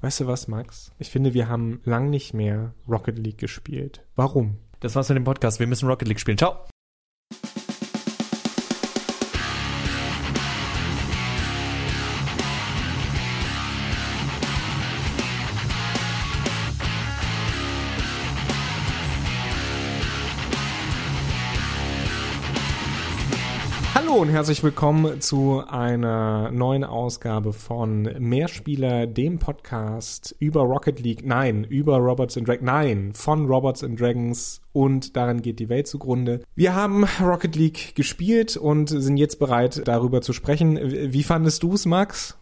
Weißt du was, Max? Ich finde, wir haben lang nicht mehr Rocket League gespielt. Warum? Das war's mit dem Podcast. Wir müssen Rocket League spielen. Ciao. Und herzlich willkommen zu einer neuen Ausgabe von Mehrspieler, dem Podcast über Rocket League, nein, über Robots and Dragons, nein, von Robots and Dragons und daran geht die Welt zugrunde. Wir haben Rocket League gespielt und sind jetzt bereit, darüber zu sprechen. Wie fandest du es, Max?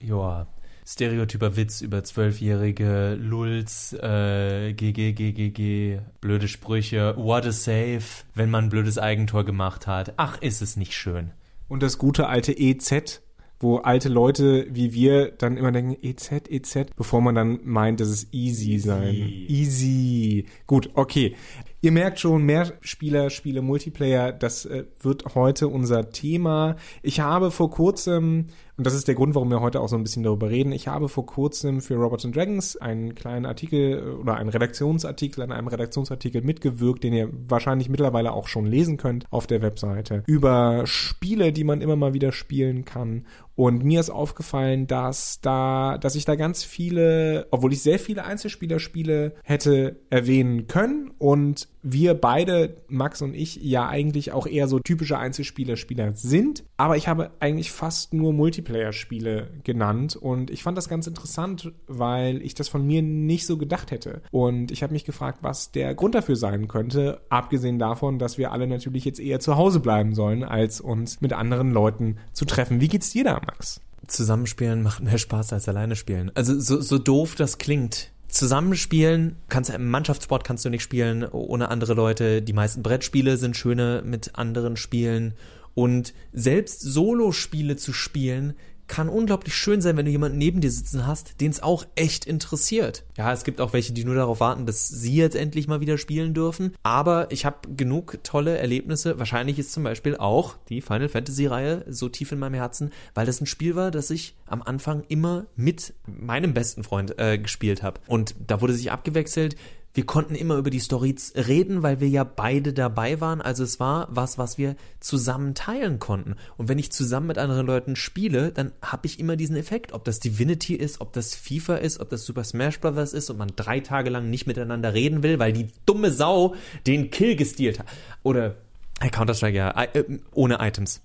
Ja, stereotyper Witz über zwölfjährige Lulz, äh, GG, GGG, blöde Sprüche, what a save, wenn man ein blödes Eigentor gemacht hat. Ach, ist es nicht schön. Und das gute alte EZ, wo alte Leute wie wir dann immer denken, EZ, EZ, bevor man dann meint, dass es easy, easy. sein. Easy. Gut, okay. Ihr merkt schon, mehr Spieler, Spiele, Multiplayer, das äh, wird heute unser Thema. Ich habe vor kurzem und das ist der Grund, warum wir heute auch so ein bisschen darüber reden. Ich habe vor kurzem für Robots and Dragons einen kleinen Artikel äh, oder einen Redaktionsartikel an einem Redaktionsartikel mitgewirkt, den ihr wahrscheinlich mittlerweile auch schon lesen könnt auf der Webseite, über Spiele, die man immer mal wieder spielen kann. Und mir ist aufgefallen, dass da, dass ich da ganz viele, obwohl ich sehr viele Einzelspielerspiele hätte erwähnen können und wir beide, Max und ich, ja eigentlich auch eher so typische Einzelspieler-Spieler sind. Aber ich habe eigentlich fast nur Multiplayer-Spiele genannt und ich fand das ganz interessant, weil ich das von mir nicht so gedacht hätte. Und ich habe mich gefragt, was der Grund dafür sein könnte, abgesehen davon, dass wir alle natürlich jetzt eher zu Hause bleiben sollen, als uns mit anderen Leuten zu treffen. Wie geht's dir da, Max? Zusammenspielen macht mehr Spaß als alleine spielen. Also so, so doof das klingt Zusammenspielen kannst im Mannschaftssport kannst du nicht spielen ohne andere Leute. Die meisten Brettspiele sind schöne mit anderen Spielen und selbst Solo-Spiele zu spielen kann unglaublich schön sein, wenn du jemanden neben dir sitzen hast, den es auch echt interessiert. Ja, es gibt auch welche, die nur darauf warten, dass sie jetzt endlich mal wieder spielen dürfen. Aber ich habe genug tolle Erlebnisse. Wahrscheinlich ist zum Beispiel auch die Final Fantasy Reihe so tief in meinem Herzen, weil das ein Spiel war, das ich am Anfang immer mit meinem besten Freund äh, gespielt habe. Und da wurde sich abgewechselt wir konnten immer über die Stories reden, weil wir ja beide dabei waren. Also es war was, was wir zusammen teilen konnten. Und wenn ich zusammen mit anderen Leuten spiele, dann habe ich immer diesen Effekt. Ob das Divinity ist, ob das FIFA ist, ob das Super Smash Bros. ist und man drei Tage lang nicht miteinander reden will, weil die dumme Sau den Kill gestealt hat. Oder Counter-Strike, ja, äh, ohne Items.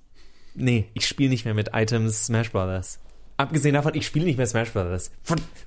Nee, ich spiele nicht mehr mit Items Smash Brothers. Abgesehen davon, ich spiele nicht mehr Smash Brothers.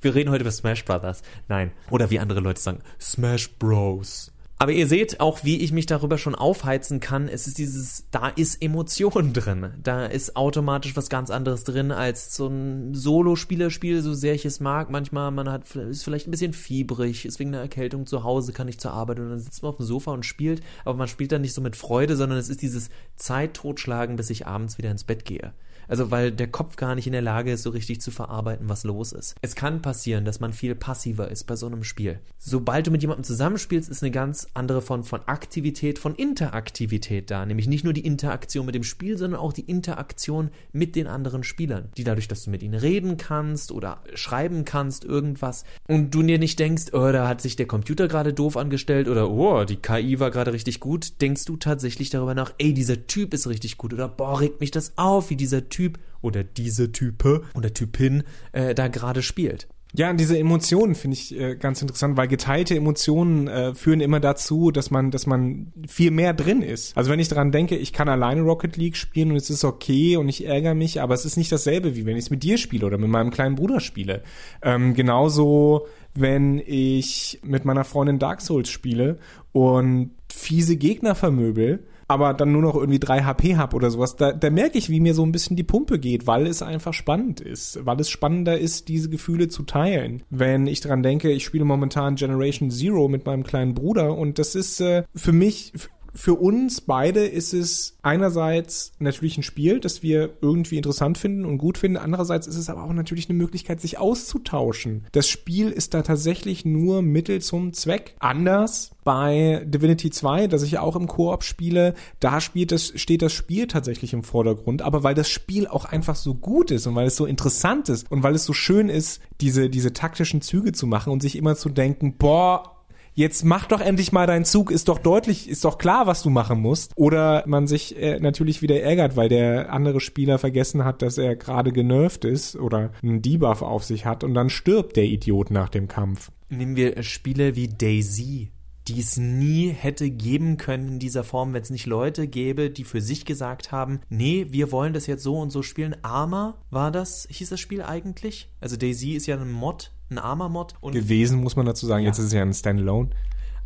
Wir reden heute über Smash Brothers. Nein. Oder wie andere Leute sagen, Smash Bros. Aber ihr seht auch, wie ich mich darüber schon aufheizen kann. Es ist dieses, da ist Emotion drin. Da ist automatisch was ganz anderes drin als so ein Solo-Spielerspiel, so sehr ich es mag. Manchmal, man hat, ist vielleicht ein bisschen fiebrig, ist wegen einer Erkältung zu Hause, kann nicht zur Arbeit und dann sitzt man auf dem Sofa und spielt. Aber man spielt dann nicht so mit Freude, sondern es ist dieses Zeit totschlagen, bis ich abends wieder ins Bett gehe. Also weil der Kopf gar nicht in der Lage ist, so richtig zu verarbeiten, was los ist. Es kann passieren, dass man viel passiver ist bei so einem Spiel. Sobald du mit jemandem zusammenspielst, ist eine ganz andere Form von Aktivität, von Interaktivität da. Nämlich nicht nur die Interaktion mit dem Spiel, sondern auch die Interaktion mit den anderen Spielern. Die dadurch, dass du mit ihnen reden kannst oder schreiben kannst, irgendwas. Und du dir nicht denkst, oh, da hat sich der Computer gerade doof angestellt oder oh, die KI war gerade richtig gut, denkst du tatsächlich darüber nach, ey, dieser Typ ist richtig gut oder boah, regt mich das auf, wie dieser Typ Typ oder diese Type oder Typin äh, da gerade spielt. Ja, diese Emotionen finde ich äh, ganz interessant, weil geteilte Emotionen äh, führen immer dazu, dass man, dass man viel mehr drin ist. Also wenn ich daran denke, ich kann alleine Rocket League spielen und es ist okay und ich ärgere mich, aber es ist nicht dasselbe, wie wenn ich es mit dir spiele oder mit meinem kleinen Bruder spiele. Ähm, genauso, wenn ich mit meiner Freundin Dark Souls spiele und fiese Gegner vermöbel aber dann nur noch irgendwie drei HP hab oder sowas, da, da merke ich, wie mir so ein bisschen die Pumpe geht, weil es einfach spannend ist, weil es spannender ist, diese Gefühle zu teilen. Wenn ich dran denke, ich spiele momentan Generation Zero mit meinem kleinen Bruder und das ist äh, für mich für uns beide ist es einerseits natürlich ein Spiel, das wir irgendwie interessant finden und gut finden. Andererseits ist es aber auch natürlich eine Möglichkeit, sich auszutauschen. Das Spiel ist da tatsächlich nur Mittel zum Zweck. Anders bei Divinity 2, das ich ja auch im Koop spiele, da spielt das, steht das Spiel tatsächlich im Vordergrund. Aber weil das Spiel auch einfach so gut ist und weil es so interessant ist und weil es so schön ist, diese, diese taktischen Züge zu machen und sich immer zu denken, boah, jetzt mach doch endlich mal deinen Zug, ist doch deutlich, ist doch klar, was du machen musst. Oder man sich äh, natürlich wieder ärgert, weil der andere Spieler vergessen hat, dass er gerade genervt ist oder einen Debuff auf sich hat und dann stirbt der Idiot nach dem Kampf. Nehmen wir Spiele wie Daisy die es nie hätte geben können in dieser Form, wenn es nicht Leute gäbe, die für sich gesagt haben, nee, wir wollen das jetzt so und so spielen. Arma war das, hieß das Spiel eigentlich? Also Daisy ist ja ein Mod, ein Arma-Mod. Gewesen, muss man dazu sagen. Ja. Jetzt ist es ja ein Standalone.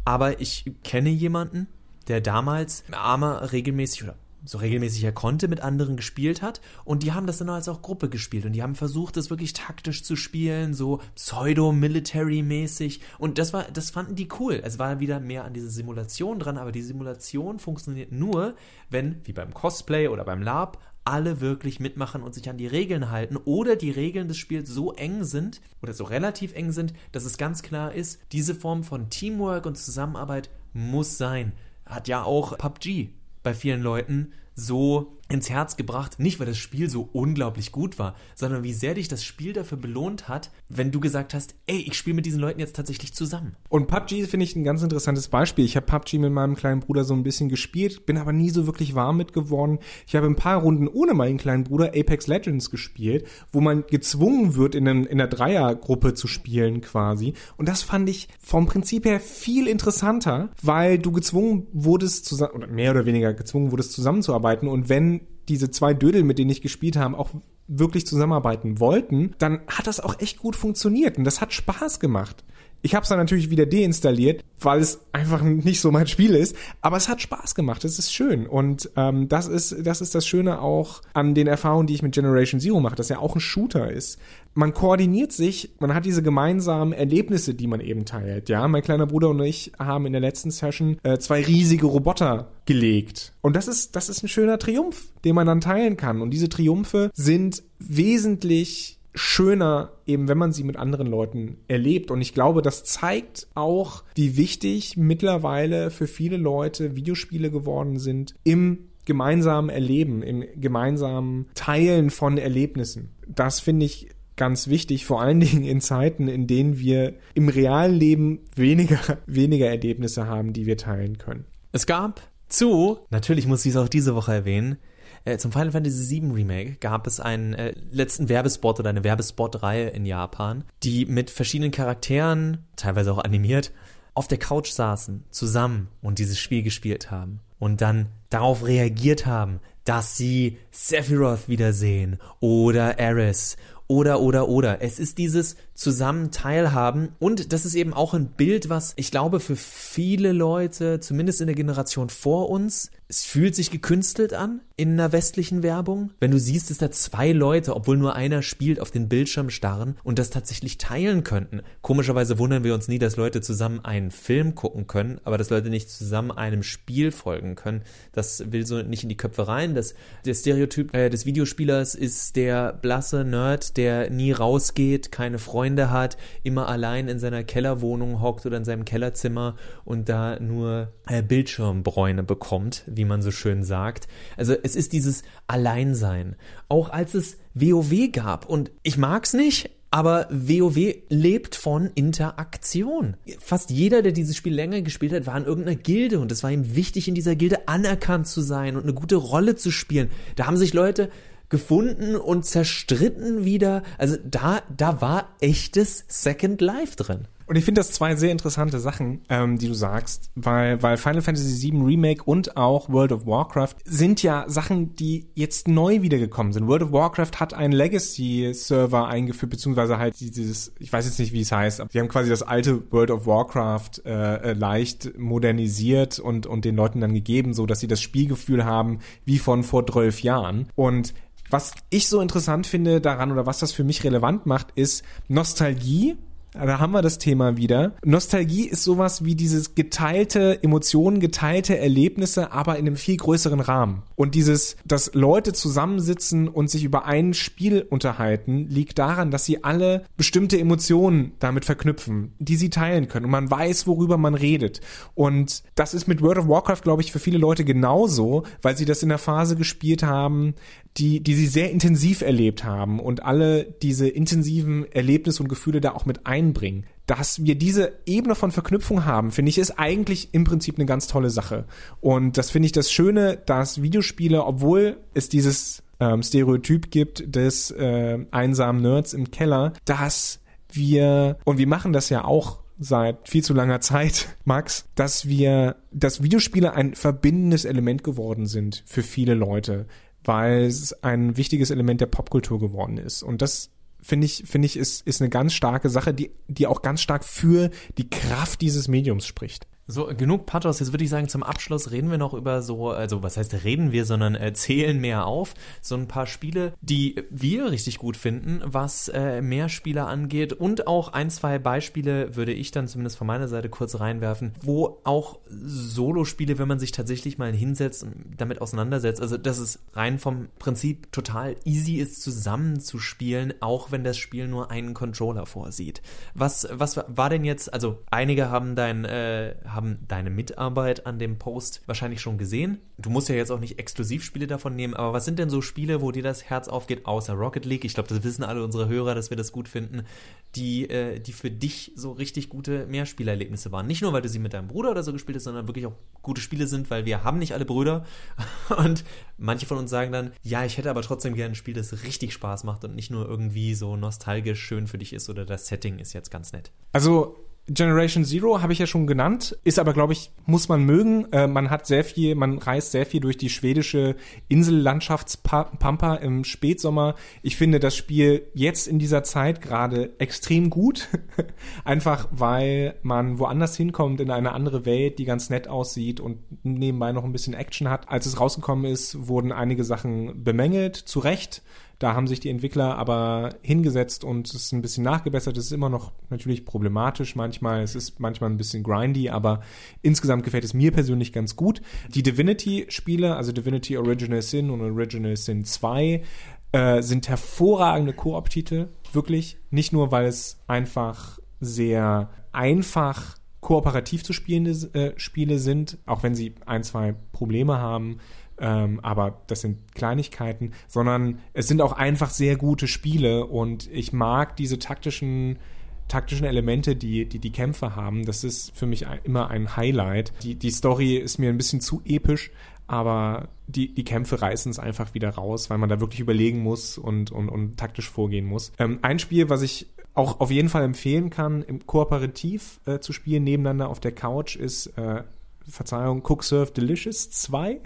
Aber ich kenne jemanden, der damals Arma regelmäßig oder so regelmäßig er konnte, mit anderen gespielt hat. Und die haben das dann als auch Gruppe gespielt. Und die haben versucht, das wirklich taktisch zu spielen, so pseudo-military-mäßig. Und das war, das fanden die cool. Es war wieder mehr an diese Simulation dran, aber die Simulation funktioniert nur, wenn, wie beim Cosplay oder beim Lab, alle wirklich mitmachen und sich an die Regeln halten oder die Regeln des Spiels so eng sind oder so relativ eng sind, dass es ganz klar ist, diese Form von Teamwork und Zusammenarbeit muss sein. Hat ja auch PUBG bei vielen Leuten so ins Herz gebracht, nicht weil das Spiel so unglaublich gut war, sondern wie sehr dich das Spiel dafür belohnt hat, wenn du gesagt hast, ey, ich spiele mit diesen Leuten jetzt tatsächlich zusammen. Und PUBG finde ich ein ganz interessantes Beispiel. Ich habe PUBG mit meinem kleinen Bruder so ein bisschen gespielt, bin aber nie so wirklich warm mit geworden. Ich habe ein paar Runden ohne meinen kleinen Bruder Apex Legends gespielt, wo man gezwungen wird, in, einem, in einer Dreiergruppe zu spielen quasi. Und das fand ich vom Prinzip her viel interessanter, weil du gezwungen wurdest, zusammen, oder mehr oder weniger gezwungen wurdest, zusammenzuarbeiten. Und wenn diese zwei Dödel, mit denen ich gespielt habe, auch wirklich zusammenarbeiten wollten, dann hat das auch echt gut funktioniert und das hat Spaß gemacht. Ich habe es dann natürlich wieder deinstalliert, weil es einfach nicht so mein Spiel ist. Aber es hat Spaß gemacht. Es ist schön und ähm, das ist das ist das Schöne auch an den Erfahrungen, die ich mit Generation Zero mache, dass ja auch ein Shooter ist. Man koordiniert sich, man hat diese gemeinsamen Erlebnisse, die man eben teilt. Ja, mein kleiner Bruder und ich haben in der letzten Session äh, zwei riesige Roboter gelegt und das ist das ist ein schöner Triumph, den man dann teilen kann. Und diese Triumphe sind wesentlich schöner, eben wenn man sie mit anderen Leuten erlebt. Und ich glaube, das zeigt auch, wie wichtig mittlerweile für viele Leute Videospiele geworden sind im gemeinsamen Erleben, im gemeinsamen Teilen von Erlebnissen. Das finde ich ganz wichtig, vor allen Dingen in Zeiten, in denen wir im realen Leben weniger, weniger Erlebnisse haben, die wir teilen können. Es gab zu, natürlich muss ich es auch diese Woche erwähnen, äh, zum Final Fantasy VII Remake gab es einen äh, letzten Werbespot oder eine Werbespot-Reihe in Japan, die mit verschiedenen Charakteren, teilweise auch animiert, auf der Couch saßen, zusammen und dieses Spiel gespielt haben und dann darauf reagiert haben, dass sie Sephiroth wiedersehen oder Ares oder oder oder. Es ist dieses zusammen teilhaben. Und das ist eben auch ein Bild, was ich glaube für viele Leute, zumindest in der Generation vor uns, es fühlt sich gekünstelt an in einer westlichen Werbung. Wenn du siehst, dass da zwei Leute, obwohl nur einer spielt, auf den Bildschirm starren und das tatsächlich teilen könnten. Komischerweise wundern wir uns nie, dass Leute zusammen einen Film gucken können, aber dass Leute nicht zusammen einem Spiel folgen können. Das will so nicht in die Köpfe rein. Das, der Stereotyp äh, des Videospielers ist der blasse Nerd, der nie rausgeht, keine Freunde hat, immer allein in seiner Kellerwohnung hockt oder in seinem Kellerzimmer und da nur äh, Bildschirmbräune bekommt, wie man so schön sagt. Also es ist dieses Alleinsein. Auch als es WoW gab und ich mag's nicht, aber WoW lebt von Interaktion. Fast jeder, der dieses Spiel länger gespielt hat, war in irgendeiner Gilde und es war ihm wichtig, in dieser Gilde anerkannt zu sein und eine gute Rolle zu spielen. Da haben sich Leute gefunden und zerstritten wieder. Also da, da war echtes Second Life drin. Und ich finde das zwei sehr interessante Sachen, ähm, die du sagst, weil, weil Final Fantasy VII Remake und auch World of Warcraft sind ja Sachen, die jetzt neu wiedergekommen sind. World of Warcraft hat einen Legacy-Server eingeführt, beziehungsweise halt dieses, ich weiß jetzt nicht, wie es heißt, aber die haben quasi das alte World of Warcraft äh, äh, leicht modernisiert und, und den Leuten dann gegeben, so dass sie das Spielgefühl haben wie von vor zwölf Jahren. Und was ich so interessant finde daran oder was das für mich relevant macht, ist Nostalgie da haben wir das Thema wieder. Nostalgie ist sowas wie dieses geteilte Emotionen, geteilte Erlebnisse, aber in einem viel größeren Rahmen. Und dieses, dass Leute zusammensitzen und sich über ein Spiel unterhalten, liegt daran, dass sie alle bestimmte Emotionen damit verknüpfen, die sie teilen können. Und man weiß, worüber man redet. Und das ist mit World of Warcraft, glaube ich, für viele Leute genauso, weil sie das in der Phase gespielt haben, die, die sie sehr intensiv erlebt haben und alle diese intensiven Erlebnisse und Gefühle da auch mit einbringen. Dass wir diese Ebene von Verknüpfung haben, finde ich, ist eigentlich im Prinzip eine ganz tolle Sache. Und das finde ich das Schöne, dass Videospiele, obwohl es dieses ähm, Stereotyp gibt des äh, einsamen Nerds im Keller, dass wir, und wir machen das ja auch seit viel zu langer Zeit, Max, dass wir, dass Videospiele ein verbindendes Element geworden sind für viele Leute weil es ein wichtiges Element der Popkultur geworden ist. Und das finde ich, finde ich, ist, ist eine ganz starke Sache, die, die auch ganz stark für die Kraft dieses Mediums spricht. So, genug Pathos. Jetzt würde ich sagen, zum Abschluss reden wir noch über so, also was heißt reden wir, sondern erzählen mehr auf. So ein paar Spiele, die wir richtig gut finden, was äh, mehr Spieler angeht. Und auch ein, zwei Beispiele würde ich dann zumindest von meiner Seite kurz reinwerfen, wo auch Solo-Spiele, wenn man sich tatsächlich mal hinsetzt und damit auseinandersetzt, also dass es rein vom Prinzip total easy ist, zusammenzuspielen, auch wenn das Spiel nur einen Controller vorsieht. Was, was war denn jetzt, also einige haben dein, äh, deine Mitarbeit an dem Post wahrscheinlich schon gesehen. Du musst ja jetzt auch nicht Exklusivspiele davon nehmen, aber was sind denn so Spiele, wo dir das Herz aufgeht, außer Rocket League? Ich glaube, das wissen alle unsere Hörer, dass wir das gut finden, die, äh, die für dich so richtig gute Mehrspielerlebnisse waren. Nicht nur, weil du sie mit deinem Bruder oder so gespielt hast, sondern wirklich auch gute Spiele sind, weil wir haben nicht alle Brüder. Und manche von uns sagen dann, ja, ich hätte aber trotzdem gerne ein Spiel, das richtig Spaß macht und nicht nur irgendwie so nostalgisch schön für dich ist oder das Setting ist jetzt ganz nett. Also Generation Zero habe ich ja schon genannt, ist aber, glaube ich, muss man mögen. Äh, man hat sehr viel, man reist sehr viel durch die schwedische Insellandschaftspampa im Spätsommer. Ich finde das Spiel jetzt in dieser Zeit gerade extrem gut. Einfach weil man woanders hinkommt in eine andere Welt, die ganz nett aussieht und nebenbei noch ein bisschen Action hat. Als es rausgekommen ist, wurden einige Sachen bemängelt, zu Recht. Da haben sich die Entwickler aber hingesetzt und es ist ein bisschen nachgebessert. Es ist immer noch natürlich problematisch manchmal. Es ist manchmal ein bisschen grindy, aber insgesamt gefällt es mir persönlich ganz gut. Die Divinity-Spiele, also Divinity Original Sin und Original Sin 2, äh, sind hervorragende Koop-Titel. Wirklich. Nicht nur, weil es einfach sehr einfach kooperativ zu spielende äh, Spiele sind, auch wenn sie ein, zwei Probleme haben, ähm, aber das sind Kleinigkeiten, sondern es sind auch einfach sehr gute Spiele und ich mag diese taktischen taktischen Elemente, die, die die Kämpfe haben, das ist für mich immer ein Highlight. Die, die Story ist mir ein bisschen zu episch, aber die, die Kämpfe reißen es einfach wieder raus, weil man da wirklich überlegen muss und, und, und taktisch vorgehen muss. Ähm, ein Spiel, was ich auch auf jeden Fall empfehlen kann, im kooperativ äh, zu spielen, nebeneinander auf der Couch, ist, äh, Verzeihung, Cook Serve Delicious 2.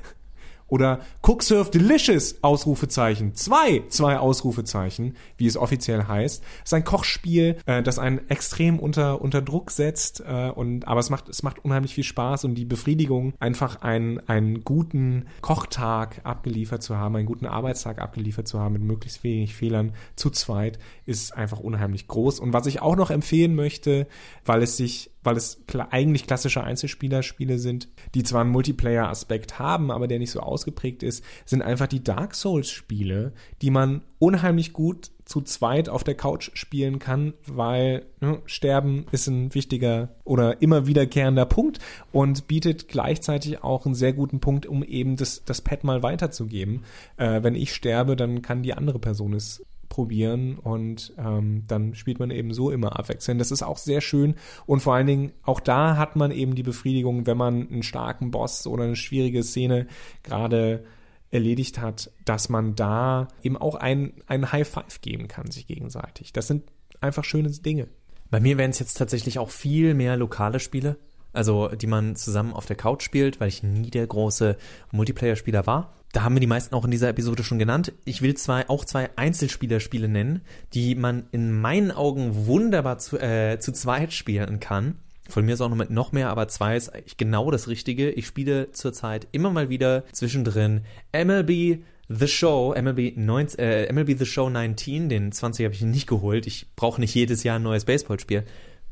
Oder Cook Serve Delicious, Ausrufezeichen. Zwei, zwei Ausrufezeichen, wie es offiziell heißt. Es ist ein Kochspiel, äh, das einen extrem unter, unter Druck setzt. Äh, und, aber es macht, es macht unheimlich viel Spaß und die Befriedigung, einfach einen, einen guten Kochtag abgeliefert zu haben, einen guten Arbeitstag abgeliefert zu haben mit möglichst wenig Fehlern zu zweit, ist einfach unheimlich groß. Und was ich auch noch empfehlen möchte, weil es sich weil es eigentlich klassische Einzelspielerspiele sind, die zwar einen Multiplayer-Aspekt haben, aber der nicht so ausgeprägt ist, sind einfach die Dark Souls-Spiele, die man unheimlich gut zu zweit auf der Couch spielen kann, weil ne, Sterben ist ein wichtiger oder immer wiederkehrender Punkt und bietet gleichzeitig auch einen sehr guten Punkt, um eben das, das Pad mal weiterzugeben. Äh, wenn ich sterbe, dann kann die andere Person es probieren und ähm, dann spielt man eben so immer abwechselnd. Das ist auch sehr schön und vor allen Dingen auch da hat man eben die Befriedigung, wenn man einen starken Boss oder eine schwierige Szene gerade erledigt hat, dass man da eben auch ein, ein High Five geben kann sich gegenseitig. Das sind einfach schöne Dinge. Bei mir wären es jetzt tatsächlich auch viel mehr lokale Spiele, also die man zusammen auf der Couch spielt, weil ich nie der große Multiplayer-Spieler war da haben wir die meisten auch in dieser Episode schon genannt. Ich will zwei, auch zwei Einzelspielerspiele nennen, die man in meinen Augen wunderbar zu, äh, zu zweit spielen kann. Von mir ist auch noch mit noch mehr, aber zwei ist eigentlich genau das Richtige. Ich spiele zurzeit immer mal wieder zwischendrin MLB The Show, MLB, 19, äh, MLB The Show 19, den 20 habe ich nicht geholt. Ich brauche nicht jedes Jahr ein neues Baseballspiel.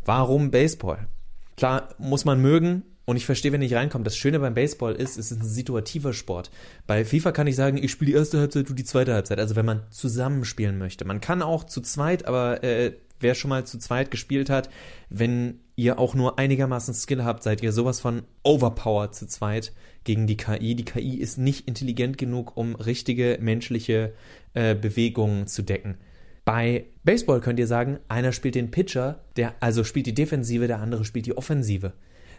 Warum Baseball? Klar, muss man mögen, und ich verstehe, wenn ich reinkomme. Das Schöne beim Baseball ist, es ist ein situativer Sport. Bei FIFA kann ich sagen, ich spiele die erste Halbzeit, du die zweite Halbzeit. Also wenn man zusammenspielen möchte. Man kann auch zu zweit, aber äh, wer schon mal zu zweit gespielt hat, wenn ihr auch nur einigermaßen Skill habt, seid ihr sowas von overpowered zu zweit gegen die KI. Die KI ist nicht intelligent genug, um richtige menschliche äh, Bewegungen zu decken. Bei Baseball könnt ihr sagen, einer spielt den Pitcher, der also spielt die Defensive, der andere spielt die Offensive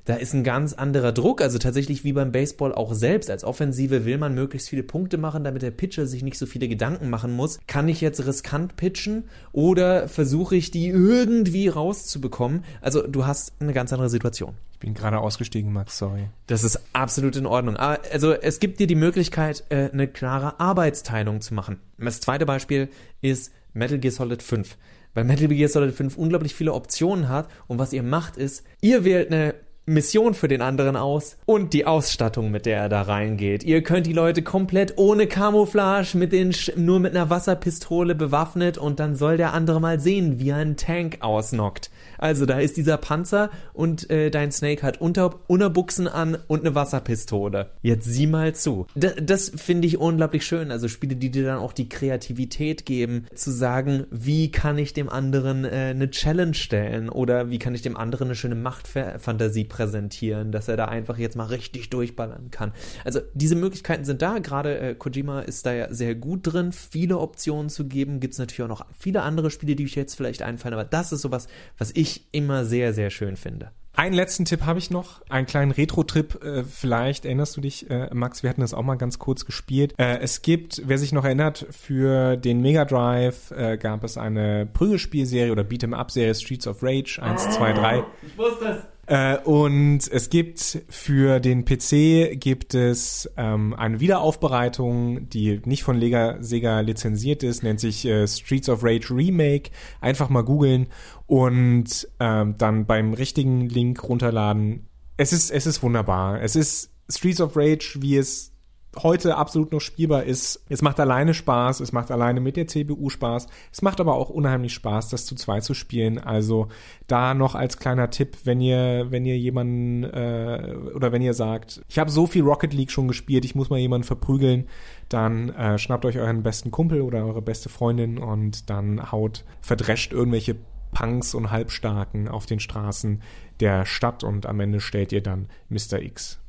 da ist ein ganz anderer Druck. Also tatsächlich wie beim Baseball auch selbst. Als Offensive will man möglichst viele Punkte machen, damit der Pitcher sich nicht so viele Gedanken machen muss. Kann ich jetzt riskant pitchen oder versuche ich die irgendwie rauszubekommen? Also du hast eine ganz andere Situation. Ich bin gerade ausgestiegen, Max, sorry. Das ist absolut in Ordnung. Also es gibt dir die Möglichkeit, äh, eine klare Arbeitsteilung zu machen. Das zweite Beispiel ist Metal Gear Solid 5 weil Metal Gear Solid 5 unglaublich viele Optionen hat und was ihr macht ist, ihr wählt eine Mission für den anderen aus und die Ausstattung, mit der er da reingeht. Ihr könnt die Leute komplett ohne Camouflage, mit den Sch nur mit einer Wasserpistole bewaffnet und dann soll der andere mal sehen, wie er einen Tank ausnockt. Also da ist dieser Panzer und äh, dein Snake hat Unter Unterbuchsen an und eine Wasserpistole. Jetzt sieh mal zu. D das finde ich unglaublich schön. Also Spiele, die dir dann auch die Kreativität geben, zu sagen, wie kann ich dem anderen äh, eine Challenge stellen oder wie kann ich dem anderen eine schöne Machtfantasie präsentieren, dass er da einfach jetzt mal richtig durchballern kann. Also diese Möglichkeiten sind da. Gerade äh, Kojima ist da ja sehr gut drin, viele Optionen zu geben. Gibt es natürlich auch noch viele andere Spiele, die ich jetzt vielleicht einfallen, aber das ist sowas, was ich immer sehr, sehr schön finde. Einen letzten Tipp habe ich noch, einen kleinen Retro-Trip. Äh, vielleicht erinnerst du dich, äh, Max, wir hatten das auch mal ganz kurz gespielt. Äh, es gibt, wer sich noch erinnert, für den Mega Drive äh, gab es eine Prügelspielserie oder Beat'em-up-Serie Streets of Rage 1, 2, 3. Ich wusste es. Äh, und es gibt für den PC gibt es ähm, eine Wiederaufbereitung, die nicht von Lega, Sega lizenziert ist, nennt sich äh, Streets of Rage Remake. Einfach mal googeln und ähm, dann beim richtigen Link runterladen. Es ist, es ist wunderbar. Es ist Streets of Rage, wie es heute absolut noch spielbar ist. Es macht alleine Spaß, es macht alleine mit der CPU Spaß. Es macht aber auch unheimlich Spaß, das zu zweit zu spielen. Also da noch als kleiner Tipp, wenn ihr, wenn ihr jemanden äh, oder wenn ihr sagt, ich habe so viel Rocket League schon gespielt, ich muss mal jemanden verprügeln, dann äh, schnappt euch euren besten Kumpel oder eure beste Freundin und dann haut, verdrescht irgendwelche Punks und Halbstarken auf den Straßen der Stadt und am Ende stellt ihr dann Mr. X.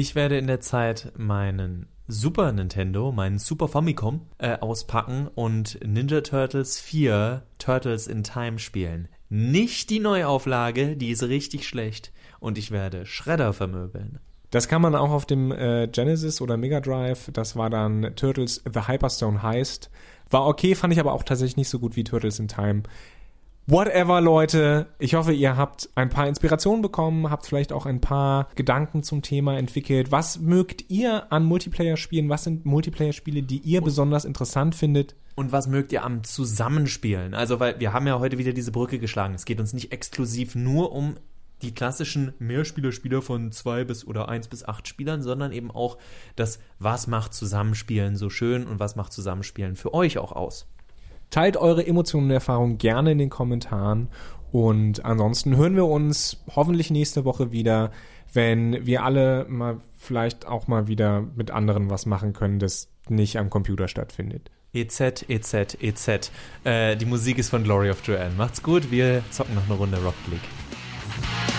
Ich werde in der Zeit meinen Super Nintendo, meinen Super Famicom äh, auspacken und Ninja Turtles 4 Turtles in Time spielen. Nicht die Neuauflage, die ist richtig schlecht. Und ich werde Shredder vermöbeln. Das kann man auch auf dem äh, Genesis oder Mega Drive. Das war dann Turtles The Hyperstone Heist. War okay, fand ich aber auch tatsächlich nicht so gut wie Turtles in Time. Whatever, Leute. Ich hoffe, ihr habt ein paar Inspirationen bekommen, habt vielleicht auch ein paar Gedanken zum Thema entwickelt. Was mögt ihr an Multiplayer-Spielen? Was sind Multiplayer-Spiele, die ihr besonders interessant findet? Und was mögt ihr am Zusammenspielen? Also, weil wir haben ja heute wieder diese Brücke geschlagen. Es geht uns nicht exklusiv nur um die klassischen Mehrspieler-Spieler von zwei bis oder eins bis acht Spielern, sondern eben auch das, was macht Zusammenspielen so schön und was macht Zusammenspielen für euch auch aus. Teilt eure Emotionen und Erfahrungen gerne in den Kommentaren. Und ansonsten hören wir uns hoffentlich nächste Woche wieder, wenn wir alle mal vielleicht auch mal wieder mit anderen was machen können, das nicht am Computer stattfindet. EZ, EZ, EZ. Äh, die Musik ist von Glory of Joanne. Macht's gut, wir zocken noch eine Runde Rocket League.